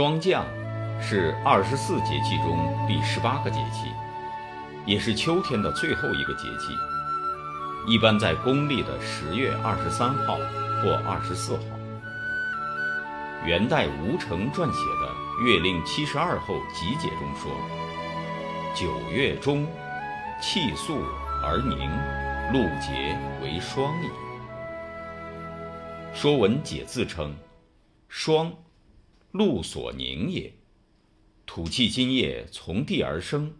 霜降是二十四节气中第十八个节气，也是秋天的最后一个节气，一般在公历的十月二十三号或二十四号。元代吴承撰写的《月令七十二候集解》中说：“九月中，气肃而凝，露结为霜矣。”《说文解字》称：“霜。”露所凝也，土气金液从地而生，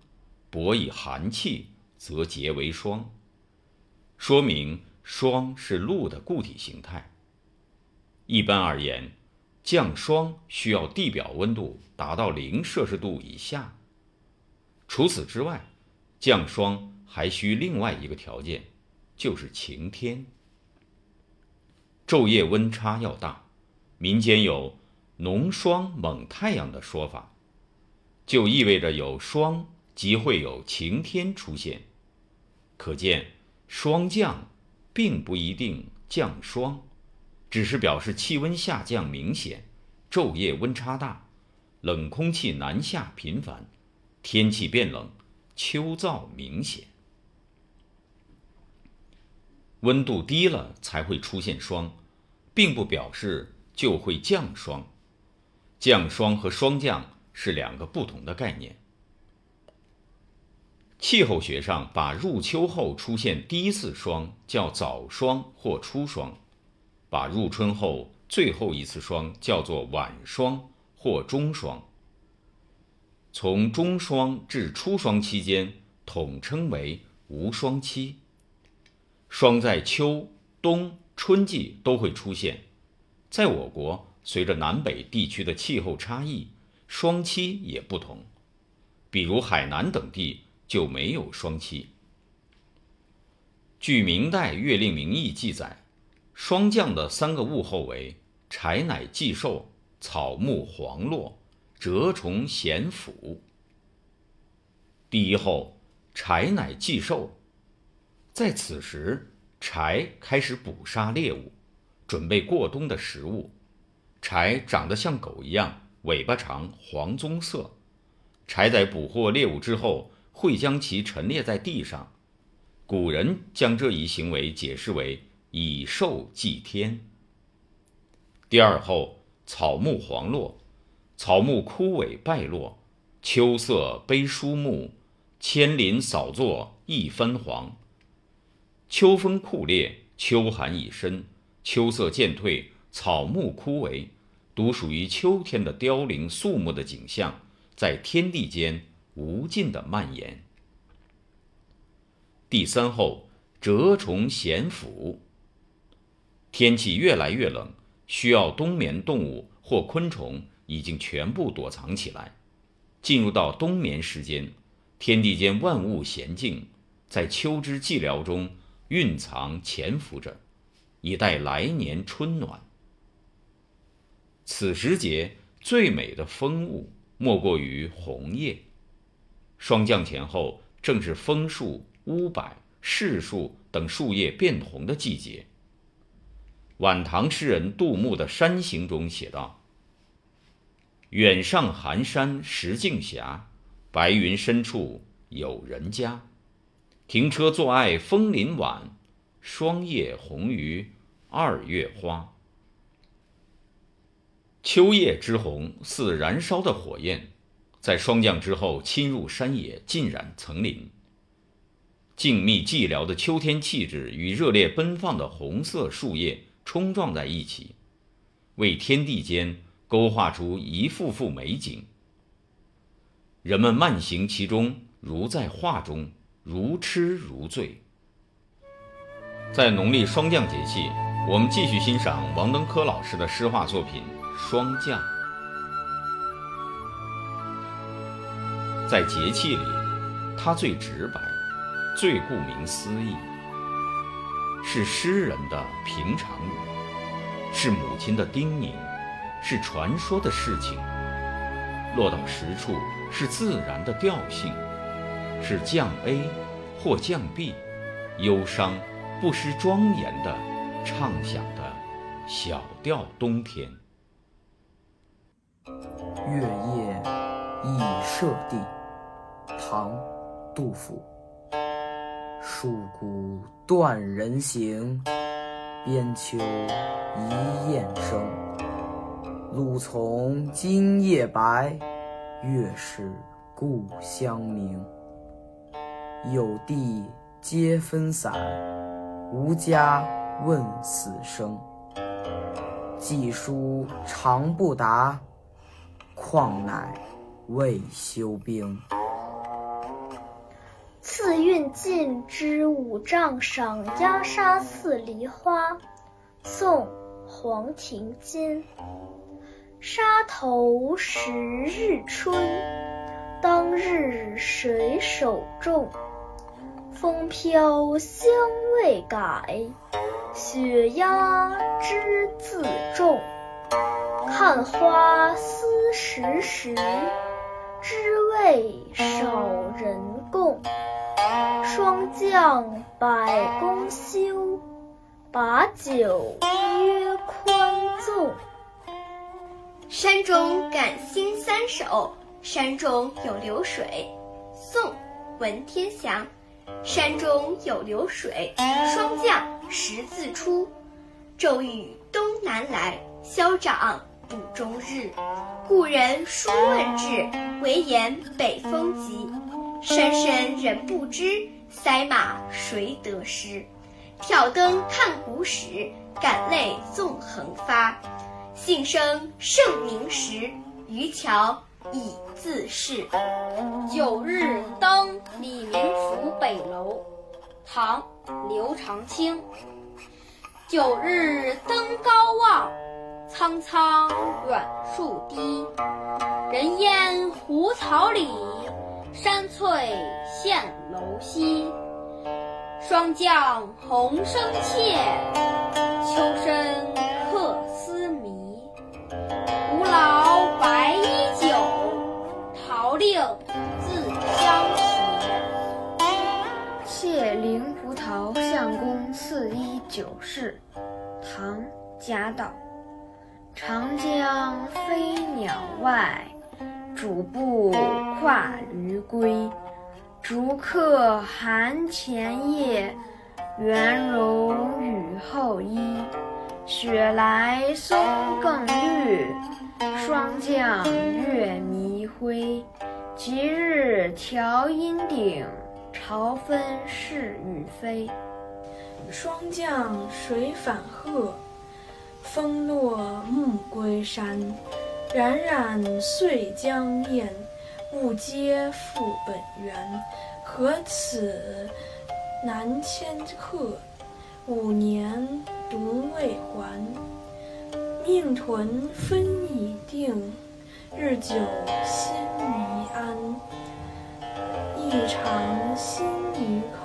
薄以寒气，则结为霜。说明霜是露的固体形态。一般而言，降霜需要地表温度达到零摄氏度以下。除此之外，降霜还需另外一个条件，就是晴天。昼夜温差要大，民间有。浓霜猛太阳的说法，就意味着有霜即会有晴天出现。可见，霜降并不一定降霜，只是表示气温下降明显，昼夜温差大，冷空气南下频繁，天气变冷，秋燥明显。温度低了才会出现霜，并不表示就会降霜。降霜和霜降是两个不同的概念。气候学上，把入秋后出现第一次霜叫早霜或初霜，把入春后最后一次霜叫做晚霜或中霜。从中霜至初霜期间，统称为无霜期。霜在秋、冬、春季都会出现，在我国。随着南北地区的气候差异，霜期也不同。比如海南等地就没有霜期。据明代《月令名义》记载，霜降的三个物候为：柴乃祭兽，草木黄落，蛰虫咸腐。第一候，柴乃祭兽，在此时，柴开始捕杀猎物，准备过冬的食物。柴长得像狗一样，尾巴长，黄棕色。柴在捕获猎物之后，会将其陈列在地上。古人将这一行为解释为以兽祭天。第二后，草木黄落，草木枯萎败落，秋色悲疏木，千林扫作一分黄。秋风酷烈，秋寒已深，秋色渐退。草木枯萎，独属于秋天的凋零肃穆的景象，在天地间无尽的蔓延。第三后，蛰虫咸腐。天气越来越冷，需要冬眠动物或昆虫已经全部躲藏起来。进入到冬眠时间，天地间万物闲静，在秋之寂寥中蕴藏潜伏着，以待来年春暖。此时节最美的风物，莫过于红叶。霜降前后，正是枫树、乌柏、柿树等树叶变红的季节。晚唐诗人杜牧的《山行》中写道：“远上寒山石径斜，白云深处有人家。停车坐爱枫林晚，霜叶红于二月花。”秋叶之红似燃烧的火焰，在霜降之后侵入山野，浸染层林。静谧寂寥的秋天气质与热烈奔放的红色树叶冲撞在一起，为天地间勾画出一幅幅美景。人们慢行其中，如在画中，如痴如醉。在农历霜降节气，我们继续欣赏王登科老师的诗画作品。霜降，在节气里，它最直白，最顾名思义，是诗人的平常语，是母亲的叮咛，是传说的事情。落到实处，是自然的调性，是降 A 或降 B，忧伤不失庄严的唱响的小调冬天。月夜忆舍弟。唐·杜甫。戍鼓断人行，边秋一雁声。露从今夜白，月是故乡明。有地皆分散，无家问死生。寄书长不达，况乃未休兵。次运尽之五丈赏压沙寺梨花，宋·黄庭坚。沙头十日春，当日水手重。风飘香未改，雪压枝自重。看花思时时，知味少人共。霜降百工休，把酒约宽纵。山中感兴三首，山中有流水。宋·文天祥。山中有流水，霜降十字出。骤雨东南来，消长不终日。故人书问至，唯言北风急。山深人不知，塞马谁得失？挑灯看古史，感泪纵横发。幸生盛名时，渔樵已自逝。九日登李明甫北楼，唐·刘长卿。九日登高望，苍苍远树低。人烟胡草里，山翠现楼西。霜降红生切，秋深客思迷。吾劳白衣酒，桃令自相携。谢灵葡萄相公赐衣酒事，唐·贾岛。长江飞鸟外，主步跨驴归。逐客寒前夜，圆融雨后衣。雪来松更绿，霜降月迷灰。吉日调阴顶，朝分是与非。霜降水返鹤，风落木归山。冉冉岁将晏，物皆复本源。何此南迁客？五年独未还。命屯分已定，日久心弥安。一长心与口，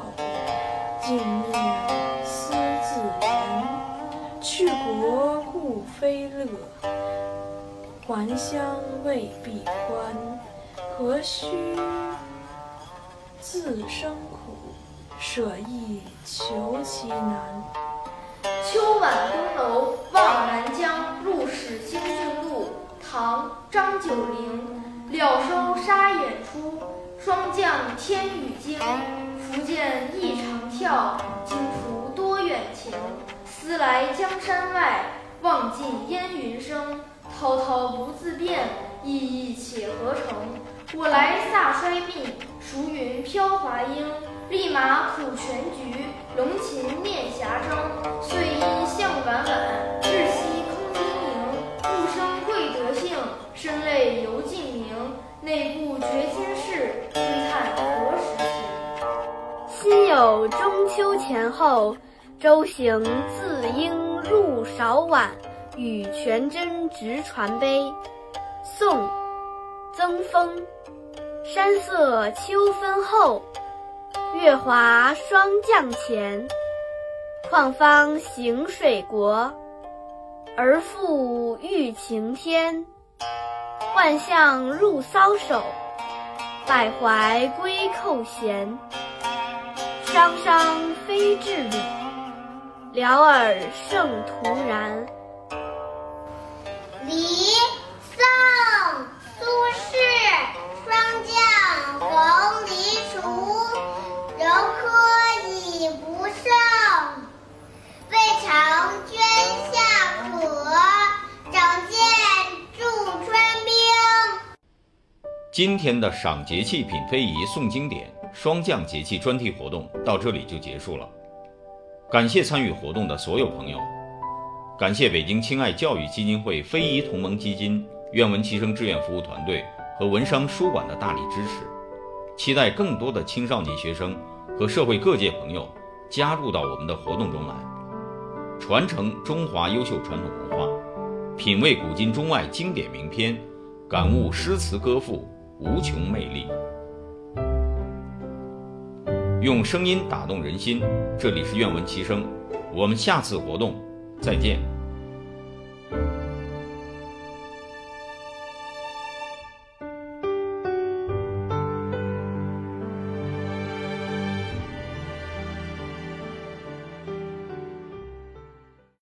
还乡未必欢。何须自生苦，舍易求其难。秋晚登楼望南江，入使兴庆路。唐·张九龄。料收沙眼出，霜降天雨惊。复见一长啸，惊途多远晴。思来江山外，望尽烟云生。滔滔不自辩，意意且何成？我来飒衰鬓，熟云飘华英。立马苦全局，龙琴念霞征。岁阴向晚晚，日夕空经营。物生贵德性，身累犹静明。内部绝今事，窥探何时晴？辛酉中秋前后，舟行自应入韶晚，与全真直传碑。宋·曾丰。山色秋分后。月华霜降前，况方行水国，而复遇晴天。万象入搔首，百怀归扣弦。商商非至礼，聊尔胜徒然。《离》宋·苏轼，霜降黄离黍，柔科已不胜。未尝捐下可，长见著春兵。今天的赏节气、品非遗、诵经典、霜降节气专题活动到这里就结束了，感谢参与活动的所有朋友。感谢北京亲爱教育基金会非遗同盟基金、愿闻其声志愿服务团队和文商书馆的大力支持。期待更多的青少年学生和社会各界朋友加入到我们的活动中来，传承中华优秀传统文化，品味古今中外经典名篇，感悟诗词歌赋。无穷魅力，用声音打动人心。这里是愿闻其声，我们下次活动再见。